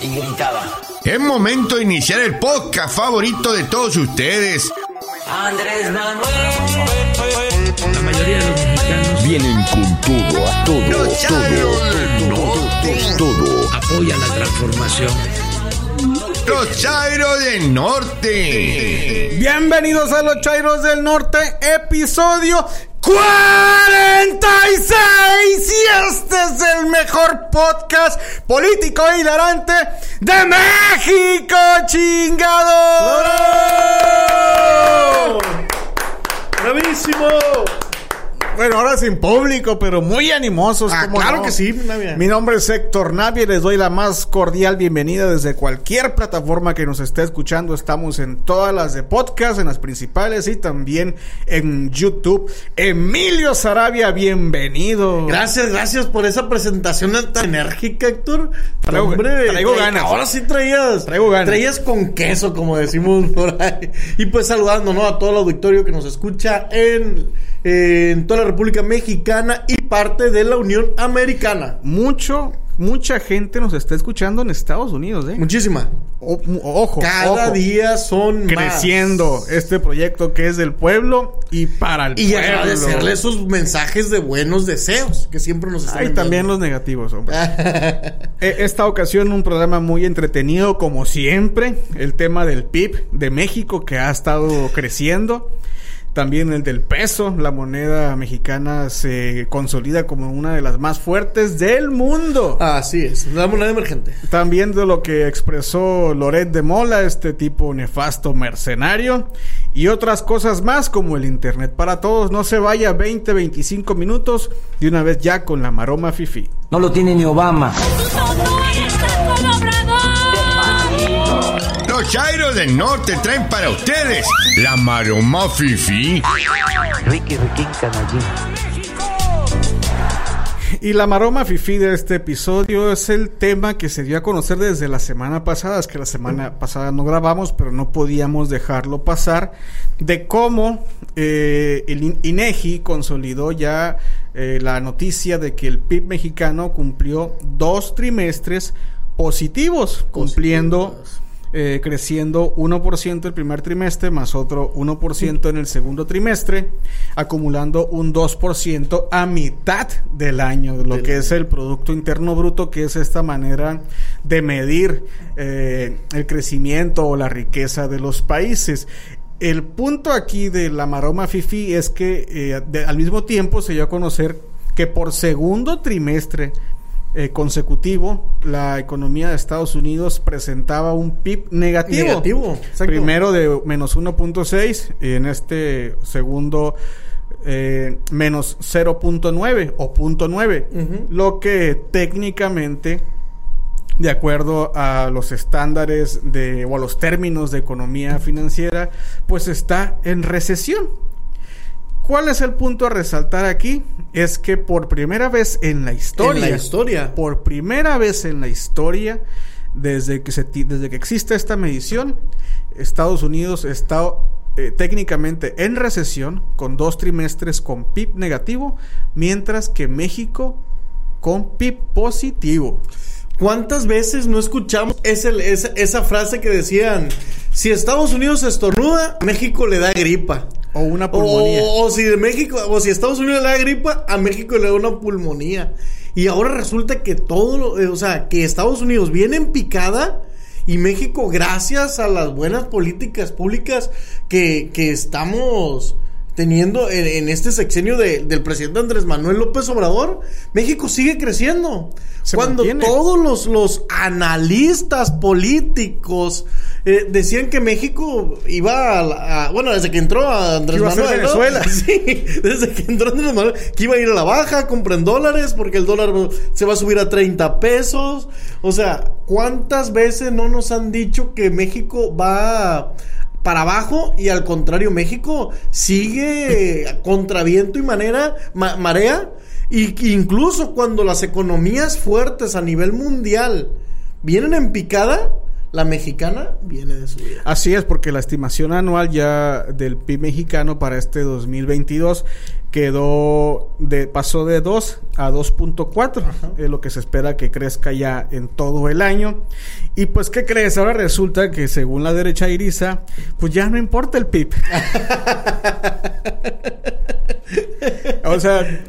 y gritaba. Es momento de iniciar el podcast favorito de todos ustedes. Andrés Manuel. La mayoría de los mexicanos Vienen con todo, a todo, Chairos del todo, todo. apoyan la transformación. Los Chairos del Norte. Bienvenidos a los Chairos del Norte, episodio 46. Y este es el mejor podcast político e hilarante de México, chingado. ¡Bravísimo! Bueno, ahora sin público, pero muy animosos. Ah, ¿cómo claro no? que sí, Navia. Mi nombre es Héctor Navia y les doy la más cordial bienvenida desde cualquier plataforma que nos esté escuchando. Estamos en todas las de podcast, en las principales y también en YouTube. Emilio Sarabia, bienvenido. Gracias, gracias por esa presentación tan enérgica, Héctor. Traigo- traigo tra- ganas. Ahora sí traías. Traigo ganas. Traías con queso, como decimos por ahí. Y pues saludando, ¿no? A todo el auditorio que nos escucha en, en toda la República Mexicana y parte de la Unión Americana. Mucho, mucha gente nos está escuchando en Estados Unidos, ¿eh? Muchísima. O- ojo, Cada ojo. día son más. creciendo este proyecto que es del pueblo y para el Y pueblo. agradecerle esos mensajes de buenos deseos que siempre nos están Hay también los negativos, hombre. E- Esta ocasión un programa muy entretenido como siempre. El tema del PIB de México que ha estado creciendo. También el del peso. La moneda mexicana se consolida como una de las más fuertes del mundo. Así es, la moneda emergente. También de lo que expresó Loret de Mola, este tipo nefasto mercenario. Y otras cosas más como el Internet para todos. No se vaya 20, 25 minutos. De una vez ya con la maroma fifi. No lo tiene ni Obama. Los Chairos del Norte traen para ustedes la maroma fifi. Ricky. Y la maroma fifi de este episodio es el tema que se dio a conocer desde la semana pasada. Es que la semana pasada no grabamos, pero no podíamos dejarlo pasar. De cómo eh, el In- INEGI consolidó ya eh, la noticia de que el PIB mexicano cumplió dos trimestres positivos, cumpliendo eh, creciendo 1% el primer trimestre más otro 1% en el segundo trimestre, acumulando un 2% a mitad del año, lo que es el Producto Interno Bruto, que es esta manera de medir eh, el crecimiento o la riqueza de los países. El punto aquí de la maroma FIFI es que eh, de- al mismo tiempo se dio a conocer que por segundo trimestre eh, consecutivo, la economía de Estados Unidos presentaba un PIB negativo. Negativo, exacto. Primero de menos 1.6 y en este segundo eh, menos 0.9 o punto 9. Lo que técnicamente, de acuerdo a los estándares de, o a los términos de economía financiera, pues está en recesión. ¿Cuál es el punto a resaltar aquí? Es que por primera vez en la historia, En la historia. por primera vez en la historia, desde que, se, desde que existe esta medición, Estados Unidos está eh, técnicamente en recesión, con dos trimestres con PIB negativo, mientras que México con PIB positivo. ¿Cuántas veces no escuchamos esa, esa frase que decían, si Estados Unidos estornuda, México le da gripa? O una pulmonía. O, si de México, o si Estados Unidos le da gripa, a México le da una pulmonía. Y ahora resulta que todo, lo- eh, o sea, que Estados Unidos viene en picada y México, gracias a las buenas políticas públicas que, que estamos teniendo en, en este sexenio de- del presidente Andrés Manuel López Obrador, México sigue creciendo. Se Cuando mantiene. todos los, los analistas políticos eh, decían que México iba a, a- bueno, desde que entró a Andrés a Manuel, ¿no? Venezuela. Sí, desde que entró Andrés Manuel, que iba a ir a la baja, compren dólares, porque el dólar se va a subir a 30 pesos. O sea, ¿cuántas veces no nos han dicho que México va para abajo y al contrario, México sigue contra viento y manera, ma- marea? Y incluso cuando las economías fuertes a nivel mundial vienen en picada, la mexicana viene de subida. Así es, porque la estimación anual ya del PIB mexicano para este 2022 quedó de pasó de 2 a 2.4, es lo que se espera que crezca ya en todo el año. Y pues ¿qué crees? Ahora resulta que según la derecha iriza, pues ya no importa el PIB. o sea,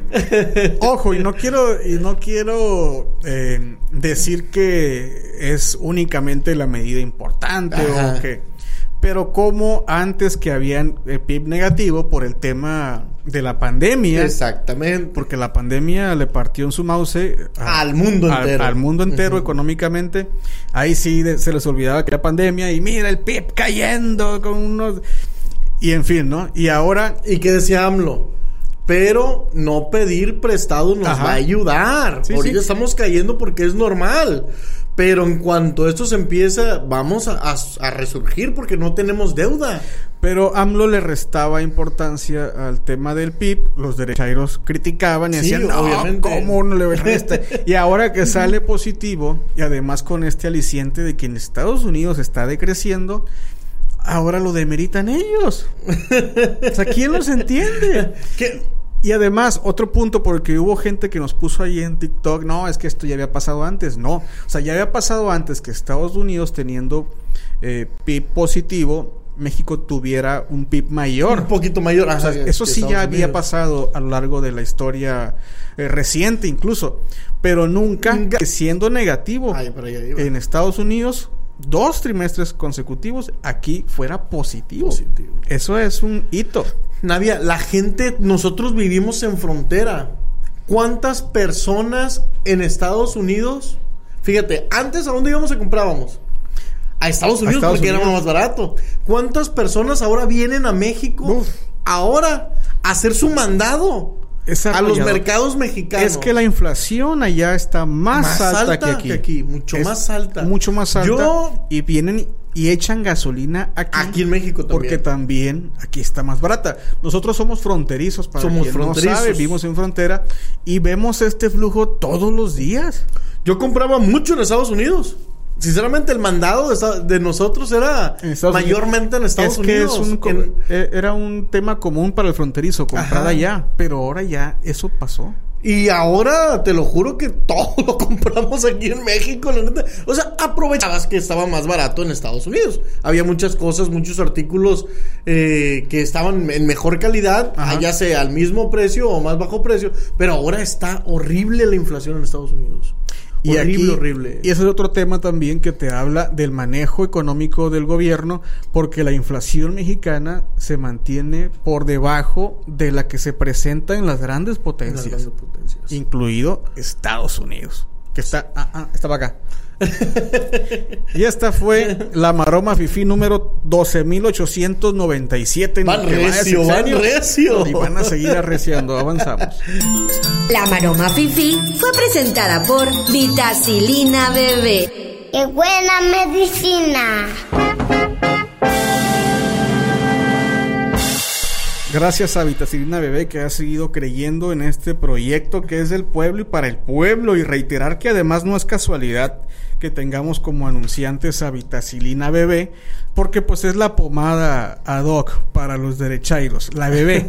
ojo, y no quiero y no quiero eh, decir que es únicamente la medida importante Ajá. o que pero como antes que habían eh, PIB negativo por el tema de la pandemia, Exactamente. porque la pandemia le partió en su mouse a- Al mundo entero. Al, mundo entero económicamente. Ahí sí de- se les olvidaba que era pandemia y mira el PIB cayendo con unos... Y en fin, ¿no? Y ahora... ¿Y qué decía AMLO? Pero no pedir prestado nos Ajá. va a ayudar. Sí, Ahorita sí. estamos cayendo porque es normal. Pero en cuanto esto se empieza, vamos a, a- a resurgir porque no tenemos deuda. Pero AMLO le restaba importancia al tema del PIB. Los derechairos criticaban y Sí, decían, no, obviamente. ¿cómo no le resta? y ahora que sale positivo, y además con este aliciente de que en Estados Unidos está decreciendo, ahora lo demeritan ellos. o sea, ¿quién los entiende? ¿Qué? Y además, otro punto, porque hubo gente que nos puso ahí en TikTok, no, es que esto ya había pasado antes. No, o sea, ya había pasado antes que Estados Unidos teniendo eh, PIB positivo, México tuviera un PIB mayor. Un poquito mayor. O sea, eso sí ya había Unidos. pasado a lo largo de la historia eh, reciente incluso, pero nunca, siendo negativo Ay, en Estados Unidos dos trimestres consecutivos aquí fuera positivo. Positivo. Eso es un hito. Navia, la gente, nosotros vivimos en frontera. ¿Cuántas personas en Estados Unidos? Fíjate, antes a dónde íbamos a comprábamos? A Estados Unidos Estados porque era más barato. ¿Cuántas personas ahora vienen a México Uf. ahora a hacer su mandado a los mercados mexicanos? Es que la inflación allá está más, Más alta, alta que aquí. que aquí, mucho Es más alta. Mucho más alta. Yo- Y vienen y echan gasolina aquí. Aquí en México también. Porque también aquí está más barata. Nosotros somos fronterizos para Somos quien fronterizos. no sabe, vivimos en frontera y vemos este flujo todos los días. Yo compraba mucho en Estados Unidos. Sinceramente, el mandado de, de nosotros era Estados mayormente en Estados es que Unidos. es un En- eh, era un tema común para el fronterizo, comprar Ajá. allá, pero ahora ya eso pasó. Y ahora te lo juro que todo lo compramos aquí en México, la neta. O sea, aprovechabas que estaba más barato en Estados Unidos. Había muchas cosas, muchos artículos eh, que estaban en mejor calidad, Ajá. ya sea al mismo precio o más bajo precio. Pero ahora está horrible la inflación en Estados Unidos. Y horrible, aquí- horrible. Y ese es otro tema también que te habla del manejo económico del gobierno, porque la inflación mexicana se mantiene por debajo de la que se presenta en las grandes Las potencias, grandes potencias. incluido Estados Unidos, que está, ah, ah, estaba acá. y esta fue la maroma fifi número 12.897. en Van recio, van recio. Y van a seguir arreciando, avanzamos. La Maroma Fifi fue presentada por Vitacilina Bebé. ¡Qué buena medicina! Gracias a Vitacilina Bebé que ha seguido creyendo en este proyecto que es del pueblo y para el pueblo y reiterar que además no es casualidad que tengamos como anunciantes a Vitacilina Bebé porque pues es la pomada ad hoc para los derechairos, la bebé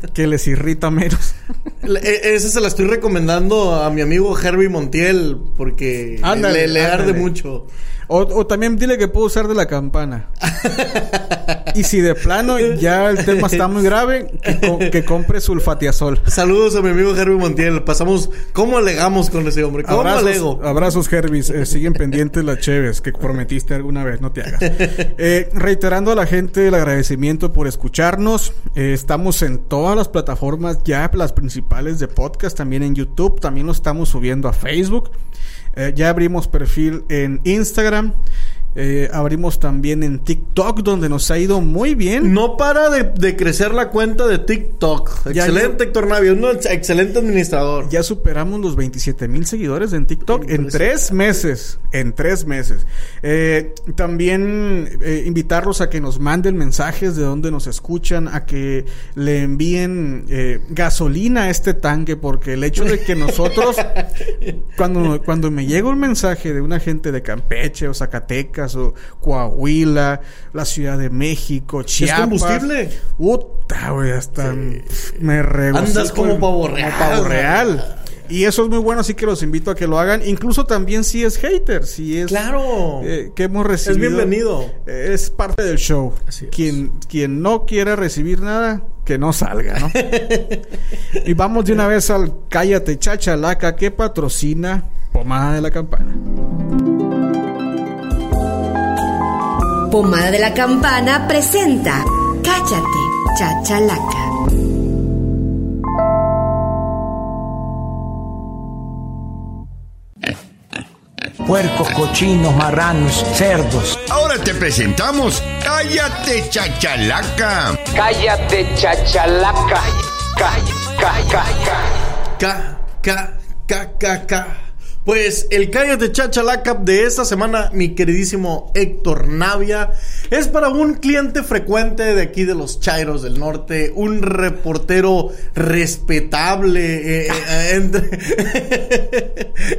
que les irrita menos. E- Esa se la estoy recomendando a mi amigo Herbie Montiel porque Ándale, le, le arde mucho. O, o también dile que puedo usar de la campana. Y si de plano ya el tema está muy grave, que, co- que compre sulfatiazol. Saludos a mi amigo Herbie Montiel. Pasamos, ¿cómo alegamos con ese hombre? ¿Cómo Abrazos, alego? abrazos Hervis. Eh, siguen pendientes las cheves que prometiste alguna vez, no te hagas. Eh, reiterando a la gente el agradecimiento por escucharnos. Eh, estamos en todas las plataformas ya, las principales de podcast, también en YouTube, también lo estamos subiendo a Facebook. Eh, ya abrimos perfil en Instagram. Eh, abrimos también en TikTok, donde nos ha ido muy bien. No para de, de crecer la cuenta de TikTok. Ya, excelente, Héctor Navia. Un ex- excelente administrador. Ya superamos los 27 mil seguidores en TikTok en tres meses. En tres meses. Eh, también eh, invitarlos a que nos manden mensajes de dónde nos escuchan, a que le envíen eh, gasolina a este tanque, porque el hecho de que nosotros, cuando, cuando me llega un mensaje de una gente de Campeche o Zacatecas, Zacatecas o Coahuila, la Ciudad de México, Chiapas. combustible? Puta, güey, hasta me regocijo. Andas como pavo real. Como pavo real. Y eso es muy bueno, así que los invito a que lo hagan. Incluso también si es hater, si es... Claro. eh, que hemos recibido. Es bienvenido. Es parte del show. Así es. Quien, quien no quiera recibir nada, que no salga, ¿no? y vamos de una vez al Cállate Chachalaca que patrocina Pomada de la Campana. Pomada de la Campana presenta Cállate, Chachalaca. Puercos, cochinos, marranos, cerdos. Ahora te presentamos Cállate Chachalaca. Cállate, chachalaca. Ca, ca, ca, ca. K, K, K, K, K. Pues el Cállate Chachalaca de esta semana, mi queridísimo Héctor Navia, es para un cliente frecuente de aquí de los Chairos del Norte, un reportero respetable eh, eh, entre,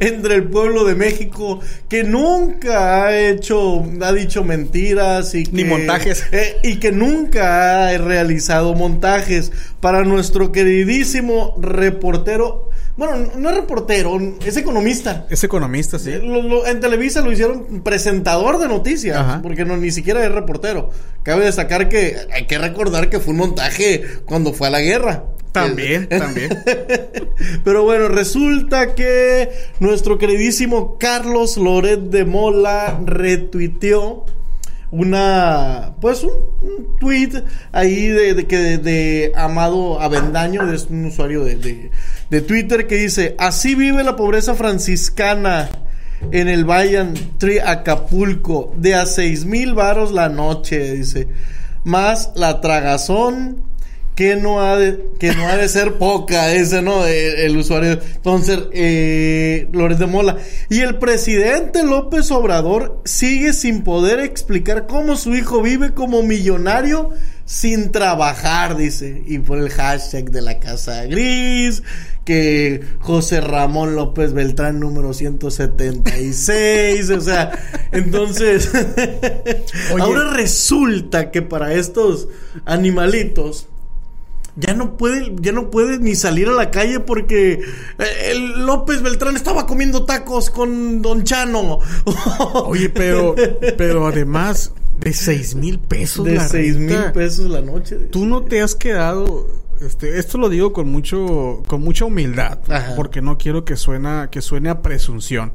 entre el pueblo de México, que nunca ha hecho, ha dicho mentiras y Ni montajes. eh, y que nunca ha realizado montajes para nuestro queridísimo reportero. Bueno, no es reportero, es economista. Es economista, sí. Lo- lo- en Televisa lo hicieron presentador de noticias, Ajá. porque no ni siquiera es reportero. Cabe destacar que hay que recordar que fue un montaje cuando fue a la guerra. También, también. Pero bueno, resulta que nuestro queridísimo Carlos Loret de Mola retuiteó una pues un, tweet ahí de, de de, de Amado Avendaño es un usuario de, de, Twitter que dice así vive la pobreza franciscana en el Valle Tree Acapulco de a seis mil varos la noche dice más la tragazón que no ha de, que no ha de ser poca ese no el, el usuario. Entonces eh, Loret de Mola. Y el presidente López Obrador sigue sin poder explicar cómo su hijo vive como millonario sin trabajar dice. Y por el hashtag de la casa gris que José Ramón López Beltrán número 176 o sea entonces Oye. ahora resulta que para estos animalitos ya no puede, ya no puede ni salir a la calle porque eh, el López Beltrán estaba comiendo tacos con Don Chano. Oye, pero, pero además de seis mil pesos de la seis mil pesos la noche. Tú no te has quedado, este, esto lo digo con mucho, con mucha humildad, Ajá. porque no quiero que suena, que suene a presunción.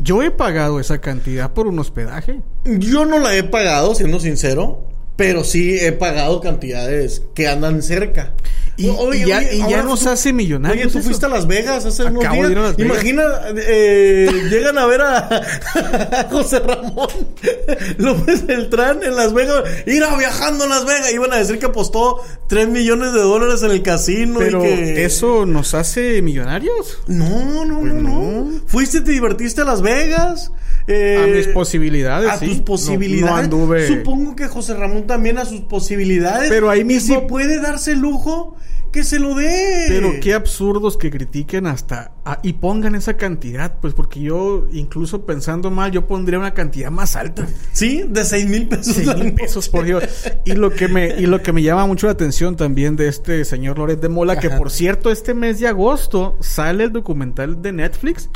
Yo he pagado esa cantidad por un hospedaje. Yo no la he pagado, siendo sincero, pero sí he pagado cantidades que andan cerca. Y, Oye, y ya, oye, y ya nos tú- hace millonarios. Oye, tú eso. fuiste a Las Vegas hace unos Acabo de días. ir a Las Vegas. Imagina, eh, llegan a ver a, a José Ramón López Beltrán en Las Vegas. Ir a viajando a Las Vegas. Iban a decir que apostó 3 millones de dólares en el casino. Pero y que... eso nos hace millonarios. No, no, Pues no, no. Fuiste, te divertiste a Las Vegas. eh, A mis posibilidades, A sí. tus No- posibilidades. no anduve- Supongo que José Ramón también a sus posibilidades. Pero ahí Y mismo- Si puede darse lujo, que se lo dé. Pero qué absurdos que critiquen hasta y pongan esa cantidad, pues porque yo, incluso pensando mal, yo pondría una cantidad más alta. Sí, de 6 mil pesos. Seis mil pesos por Dios. Y lo que me, y lo que me llama mucho la atención también de este señor Loret de Mola, que por cierto, este mes de agosto sale el documental de Netflix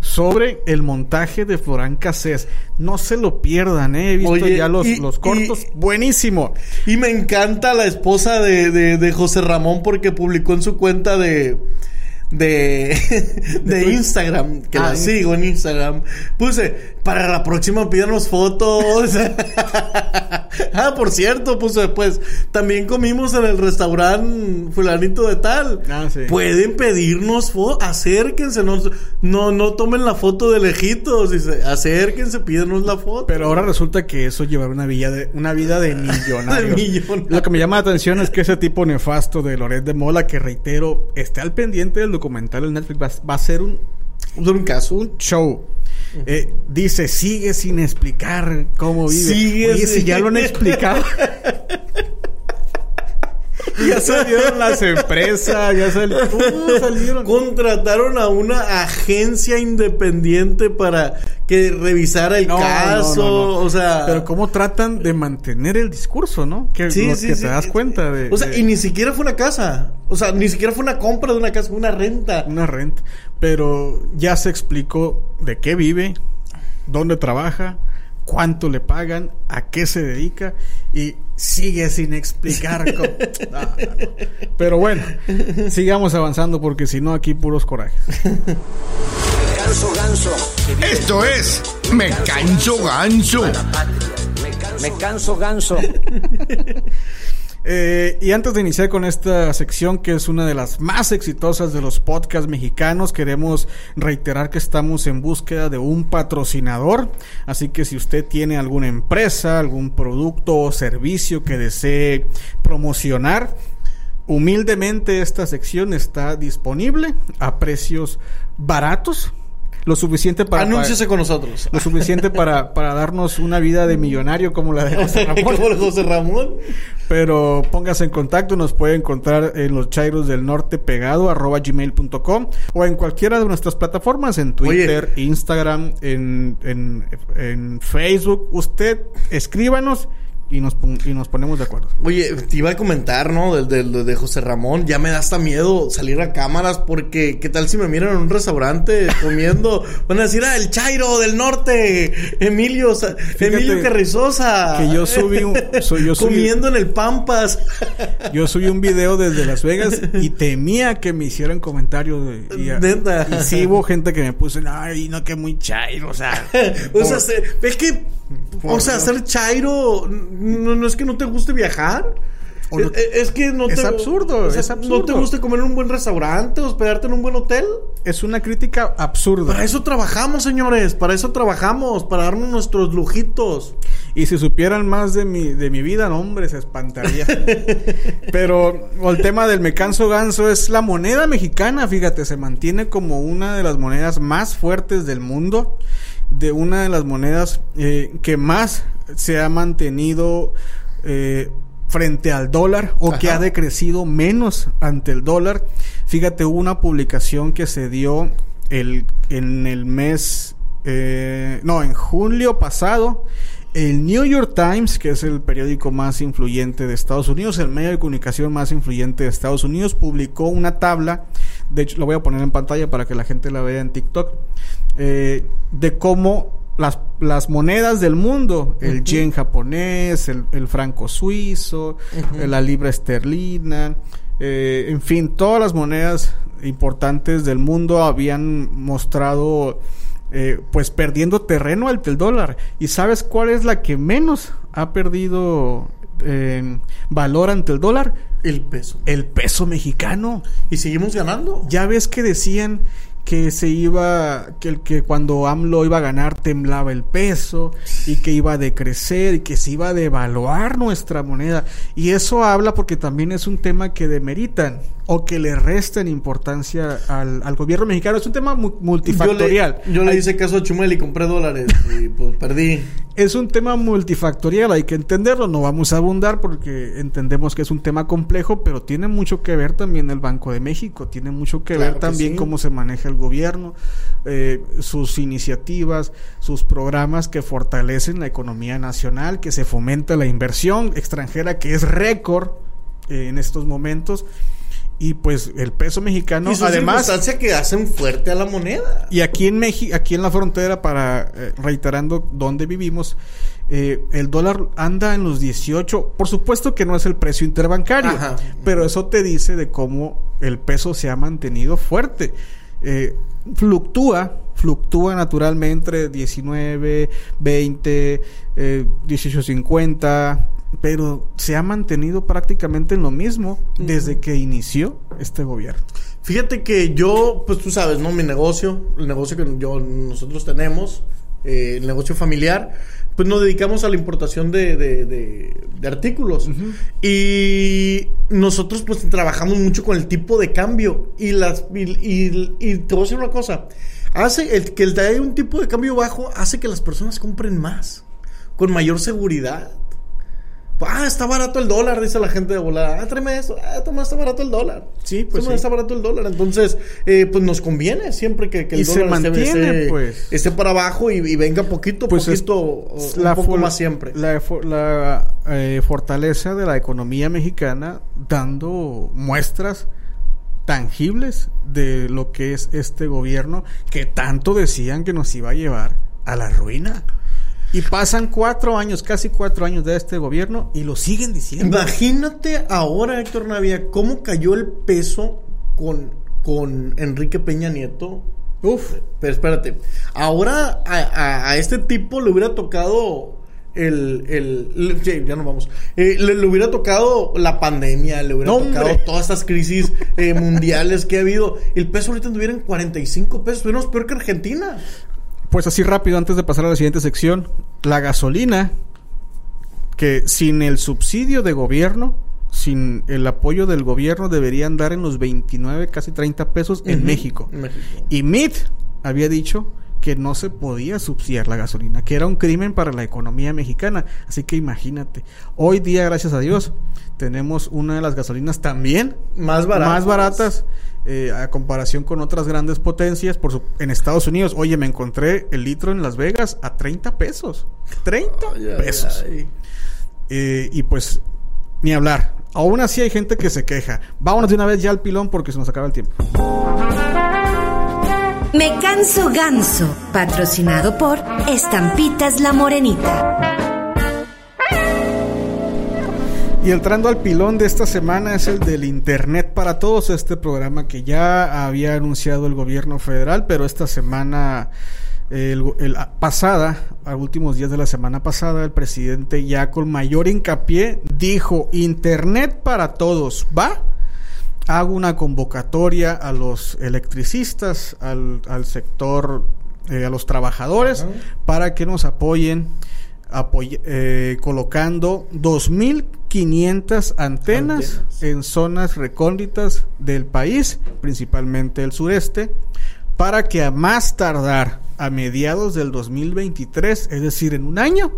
sobre el montaje de Florán Cassés. No se lo pierdan, eh. he visto Oye, ya los, y- los cortos. y- Buenísimo. Y me encanta la esposa de, de, de José Ramón porque publicó en su cuenta de. De, de Instagram, que Ah, la en- sigo en Instagram, puse, para la próxima pídanos fotos. ah, por cierto, puse después, también comimos en el restaurante fulanito de tal. Ah, sí. Pueden pedirnos fotos, acérquense, no, no, no tomen la foto de lejitos, dice, acérquense, pídanos la foto. Pero ahora resulta que eso lleva una vida de, una vida de millonario. De millonario. Lo que me llama la atención es que ese tipo nefasto de Loret de Mola, que reitero, esté al pendiente del documental en Netflix, va, va a ser un, un caso. un show. Eh, dice, sigue sin explicar cómo vive. Sigue Oye, si ya lo han explicado. ya salieron las empresas, ya sal- uh, salieron. Contrataron a una agencia independiente para que revisara el No, caso, no, no. o sea... Pero cómo tratan de mantener el discurso, ¿no? Que, Sí, sí, que sí. te das cuenta de... O sea, de y ni siquiera fue una casa. O sea, ni siquiera fue una compra de una casa, fue una renta. una renta. Pero ya se explicó de qué vive, dónde trabaja, cuánto le pagan, a qué se dedica y sigue sin explicar. cómo- No, no, no. Pero bueno, sigamos avanzando porque si no aquí puros corajes. Ganso, ganso. Esto es Me Canso Ganso. Me canso, ganso. Eh, y antes de iniciar con esta sección, que es una de las más exitosas de los podcasts mexicanos, queremos reiterar que estamos en búsqueda de un patrocinador. Así que si usted tiene alguna empresa, algún producto o servicio que desee promocionar, humildemente esta sección está disponible a precios baratos. Lo suficiente para... Anúnciese con nosotros. Lo suficiente para, para darnos una vida de millonario como la de José Ramón. Como el José Ramón. Pero póngase en contacto, nos puede encontrar en los Chairos del Norte pegado arroba gmail.com o en cualquiera de nuestras plataformas, en Twitter, Instagram, en, en, en Facebook. Usted escríbanos y nos, y nos ponemos de acuerdo. Oye, te iba a comentar, ¿no? Del, del- de José Ramón. Ya me da hasta miedo salir a cámaras porque, ¿qué tal si me miran en un restaurante comiendo? Van a decir, ah, el Chairo del norte, Emilio, Emilio Carrizosa. que yo subí un- soy- yo subí- comiendo en el Pampas. Yo subí un video desde Las Vegas y temía que me hicieran comentarios. de- y, Neta. y sí hubo gente que me puso, ay, no, que muy chairo, o sea. o sea, por- se- es que, o sea, ser Chairo, no, no es que no te guste viajar. O no- es, es que no es te absurdo, o sea, es No te absurdo. gusta comer en un buen restaurante, hospedarte en un buen hotel. es una crítica absurda. Para eso trabajamos, señores. Para eso trabajamos. Para darnos nuestros lujitos. Y si supieran más de mi, de mi vida, no, hombre, se espantaría. Pero el tema del me canso ganso es la moneda mexicana, fíjate, se mantiene como una de las monedas más fuertes del mundo, de una de las monedas eh, que más se ha mantenido eh, frente al dólar o que ha decrecido menos ante el dólar. Fíjate, hubo una publicación que se dio el, en el mes, eh, no, en julio pasado. El New York Times, que es el periódico más influyente de Estados Unidos, el medio de comunicación más influyente de Estados Unidos, publicó una tabla, de hecho lo voy a poner en pantalla para que la gente la vea en TikTok, eh, de cómo las, las monedas del mundo, el yen japonés, el, el franco suizo, la libra esterlina, eh, en fin, todas las monedas importantes del mundo habían mostrado eh, pues perdiendo terreno ante el dólar. ¿Y sabes cuál es la que menos ha perdido eh, valor ante el dólar? El peso. El peso mexicano. Y seguimos ganando. Ya ves que decían que se iba, que, el- que cuando AMLO iba a ganar temblaba el peso y que iba a decrecer y que se iba a devaluar nuestra moneda. Y eso habla porque también es un tema que demeritan o que le restan importancia al, al gobierno mexicano. Es un tema mu- multifactorial. Yo le, yo le Hay- hice caso a Chumel y compré dólares. y pues perdí. es un tema multifactorial, hay que entenderlo, no vamos a abundar porque entendemos que es un tema complejo, pero tiene mucho que ver también el Banco de México, tiene mucho que Claro ver que también sí. cómo se maneja el gobierno, eh, sus iniciativas, sus programas que fortalecen la economía nacional, que se fomenta la inversión extranjera, que es récord eh, en estos momentos. Y pues el peso mexicano, y además, circunstancia que hacen fuerte a la moneda. y aquí en México, aquí en la frontera, para eh, reiterando dónde vivimos, eh, el dólar anda en los 18. Por supuesto que no es el precio interbancario, Ajá. pero eso te dice de cómo el peso se ha mantenido fuerte. Eh, fluctúa, fluctúa naturalmente entre 19, 20, eh, 18.50, pero se ha mantenido prácticamente en lo mismo desde que inició este gobierno. Fíjate que yo, pues tú sabes, ¿no? Mi negocio, el negocio que yo, nosotros tenemos, eh, el negocio familiar, pues nos dedicamos a la importación de, de- de- de artículos. Y nosotros pues trabajamos mucho con el tipo de cambio. Y las y, y- y te voy a decir una cosa. Hace el que el de un tipo de cambio bajo hace que las personas compren más. Con mayor seguridad. Ah, está barato el dólar, dice la gente de volada. Ah, tráeme eso. Ah, toma, está barato el dólar. Sí, pues Toma, sí. está barato el dólar. Entonces, eh, pues nos conviene siempre que, que el Y se dólar mantiene, esté, pues. esté para abajo y, y venga poquito, Pues es- poquito, un la poco más siempre. La, eh, fortaleza de la economía mexicana dando muestras tangibles de lo que es este gobierno que tanto decían que nos iba a llevar a la ruina. Y pasan cuatro años, casi cuatro años de este gobierno y lo siguen diciendo. Imagínate ahora, Héctor Navia, cómo cayó el peso con, con Enrique Peña Nieto. Uf, pero espérate. Ahora a, a- a este tipo le hubiera tocado el. el, ya nos vamos. Eh, le, le hubiera tocado la pandemia, le hubiera ¡No, tocado todas estas crisis eh, mundiales que ha habido. El peso ahorita anduviera en 45 pesos. Estuviéramos peor que Argentina. Pues así rápido, antes de pasar a la siguiente sección, la gasolina, que sin el subsidio de gobierno, sin el apoyo del gobierno, debería andar en los 29, casi 30 pesos en México. México. Y MIT había dicho que no se podía subsidiar la gasolina, que era un crimen para la economía mexicana. Así que imagínate, hoy día, gracias a Dios, tenemos una de las gasolinas también Más baratas. más baratas eh, a comparación con otras grandes potencias. Por su- en Estados Unidos, oye, me encontré el litro en Las Vegas a 30 pesos. 30 Ay, ay, pesos. Eh, y pues, ni hablar. Aún así hay gente que se queja. Vámonos de una vez ya al pilón porque se nos acaba el tiempo. Me canso ganso, patrocinado por Estampitas La Morenita. Y entrando al pilón de esta semana es el del Internet para Todos, este programa que ya había anunciado el gobierno federal, pero esta semana, el, el- a- pasada, a últimos días de la semana pasada, el presidente ya con mayor hincapié dijo, Internet para Todos, ¿va? Hago una convocatoria a los electricistas, al, al sector, eh, a los trabajadores, para que nos apoyen apoy- eh, colocando 2.500 antenas, Antenas. en zonas recónditas del país, principalmente el sureste, para que a más tardar a mediados del 2023, es decir, en un año,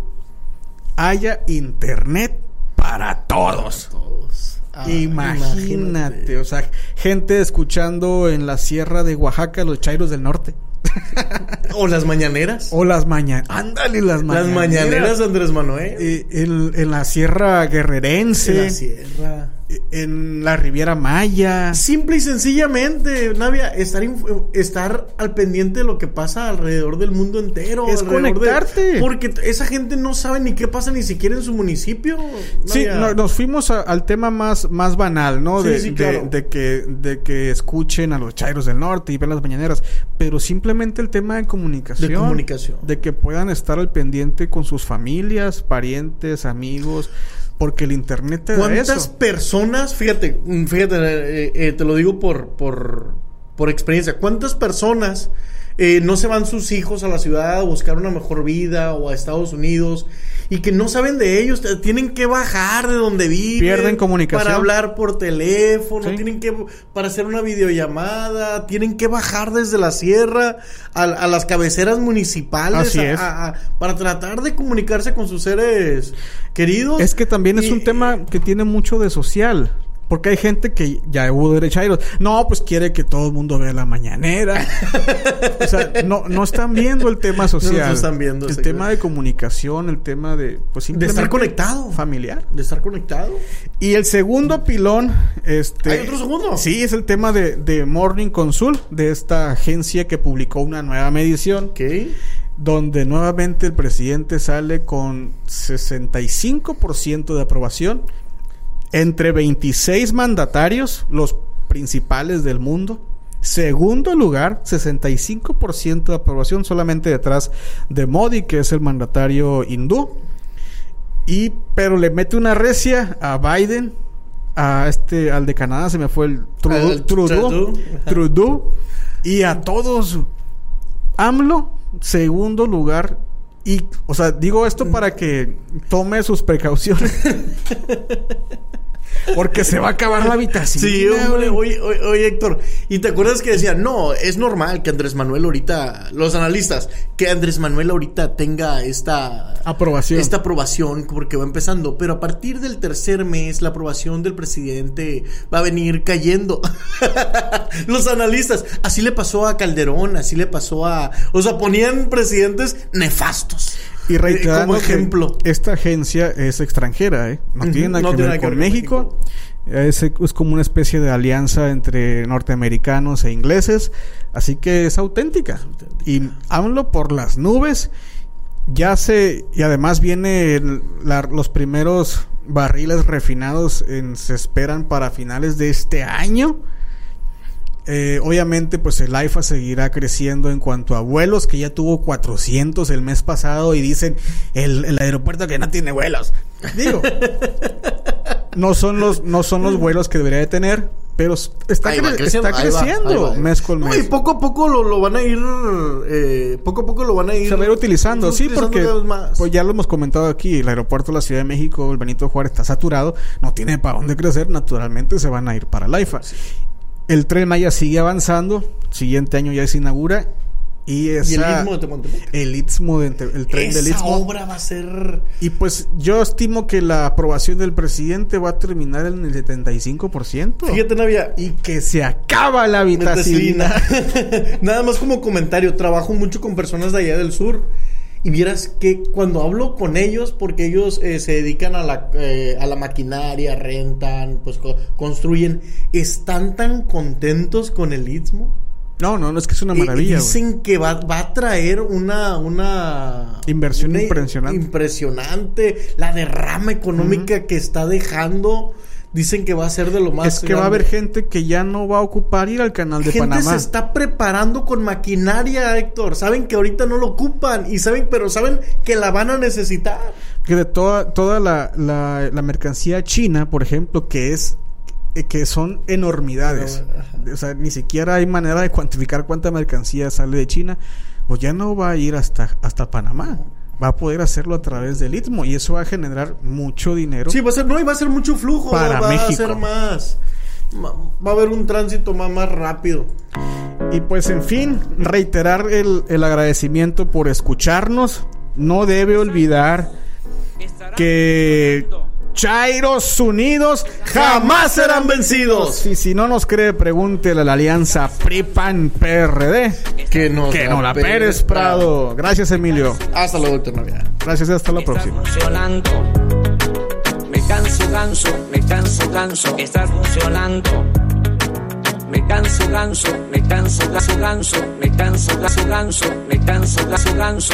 haya internet para todos. Todos. Ah, imagínate, o sea, gente escuchando en la sierra de Oaxaca los chairos del norte. O las mañaneras. O las mañaneras. Ándale, las las mañaneras. mañaneras de Andrés Manuel. Eh, en, en la sierra guerrerense. en la sierra. En la Riviera Maya. Simple y sencillamente, Navia, estar, estar al pendiente de lo que pasa alrededor del mundo entero. Es de- conectarte. porque esa gente no sabe ni qué pasa ni siquiera en su municipio. Sí, no- nos fuimos a- al tema más, más banal, ¿no? Sí, de, sí, de- claro. de que, de que escuchen a los chairos del norte y ven las mañaneras. Pero simplemente el tema de comunicación. De comunicación. De que puedan estar al pendiente con sus familias, parientes, amigos. Porque el internet te da ¿Cuántas personas, fíjate, mm, fíjate, eh, eh, te lo digo por, por, por experiencia, cuántas personas eh, no se van sus hijos a la ciudad a buscar una mejor vida o a Estados Unidos y que no saben de ellos, tienen que bajar de donde viven. Pierden comunicación. Para hablar por teléfono, Sí. tienen que, para hacer una videollamada, tienen que bajar desde la sierra a, a las cabeceras municipales Así a- es. a- a- para tratar de comunicarse con sus seres queridos. Es que también es un tema que tiene mucho de social. Porque hay gente que ya hubo derechairos. No, pues quiere que todo el mundo vea la mañanera. o sea, no, no están viendo el tema social. No están viendo, El tema de comunicación, el tema de, pues, de estar conectado. Familiar. De estar conectado. Y el segundo pilón, este... ¿Hay otro segundo? Sí, es el tema de, de Morning Consult, de esta agencia que publicó una nueva medición Ok. donde nuevamente el presidente sale con 65% de aprobación entre 26 mandatarios, los principales del mundo. Segundo lugar, 65% de aprobación solamente detrás de Modi, que es el mandatario hindú. Y pero le mete una recia a Biden, a este al de Canadá se me fue el Trudeau, Trudeau, Trudeau. Trudeau, y a todos AMLO, segundo lugar. Y, o sea, digo esto para que tome sus precauciones. Porque se va a acabar la habitación. Sí, hombre, oye, oye, oye, Héctor, ¿y te acuerdas que decían, no, es normal que Andrés Manuel ahorita, los analistas, que Andrés Manuel ahorita tenga esta Aprobación. esta aprobación porque va empezando, pero a partir del tercer mes la aprobación del presidente va a venir cayendo. los analistas, así le pasó a Calderón, así le pasó a, o sea, ponían presidentes nefastos. Y reiterando como que ejemplo. esta agencia es extranjera, ¿eh? No tiene nada no que tiene ver nada con México. Es, es como una especie de alianza entre norteamericanos e ingleses, así que es auténtica. Y hablo por las nubes. Ya se y además viene la- los primeros barriles refinados en- se esperan para finales de este año. Eh, obviamente, pues el AIFA seguirá creciendo en cuanto a vuelos, que ya tuvo 400 el mes pasado y dicen el, el aeropuerto que no tiene vuelos. Digo, no son los no son los vuelos que debería de tener, pero está, cre- creciendo, está ahí va, creciendo ahí va, ahí va. mes con No, mes. y poco a poco lo, lo van a ir, eh, poco a poco lo van a ir. se va a ir utilizando, sí, utilizando porque pues ya lo hemos comentado aquí, el aeropuerto de la Ciudad de México, el Benito Juárez está saturado, no tiene para dónde crecer, naturalmente se van a ir para el AIFA. El tren Maya sigue avanzando, siguiente año ya se inaugura y, y el esa- Istmo de el Istmo de el tren del Esa Istmo. obra va a ser. Y pues yo estimo que la aprobación del presidente va a terminar en el 75%. Fíjate, Navia. Y que se acaba la vitacilina. Nada más como comentario, trabajo mucho con personas de allá del sur. Y vieras que cuando hablo con ellos, porque ellos eh, se dedican a la, eh, a la maquinaria, rentan, pues co- construyen, están tan contentos con el Istmo. No, no, no es que es una y maravilla. dicen que va, va a traer una, una Inversión una impresionante. impresionante. La derrama económica que está dejando. Dicen que va a ser de lo más. es que va a grande. haber gente que ya no va a ocupar ir al canal de gente Panamá. se está preparando con maquinaria, Héctor. Saben que ahorita no lo ocupan y saben, pero saben que la van a necesitar. Que de toda, toda la, la- la mercancía china, por ejemplo, que es que son enormidades. O sea, ni siquiera hay manera de cuantificar cuánta mercancía sale de China. Pues ya no va a ir hasta, hasta Panamá. Va a poder hacerlo a través del Istmo y eso va a generar mucho dinero. Sí, va a ser, no, y va a ser mucho flujo. Para va México. a ser más. Va a haber un tránsito más, más rápido. Y pues en fin, reiterar el, el agradecimiento por escucharnos. No debe olvidar que Chairos Unidos jamás serán vencidos. Y si no nos cree, pregúntele a la alianza PRI-PAN-PRD. Que no, Que no la Pérez Prado. Gracias, Emilio. Hasta luego, doctor Navidad. Gracias y hasta la próxima. funcionando. Me canso ganso, me canso ganso, estás funcionando. Me canso ganso, me canso ganso ganso, me canso ganso ganso, me canso ganso ganso.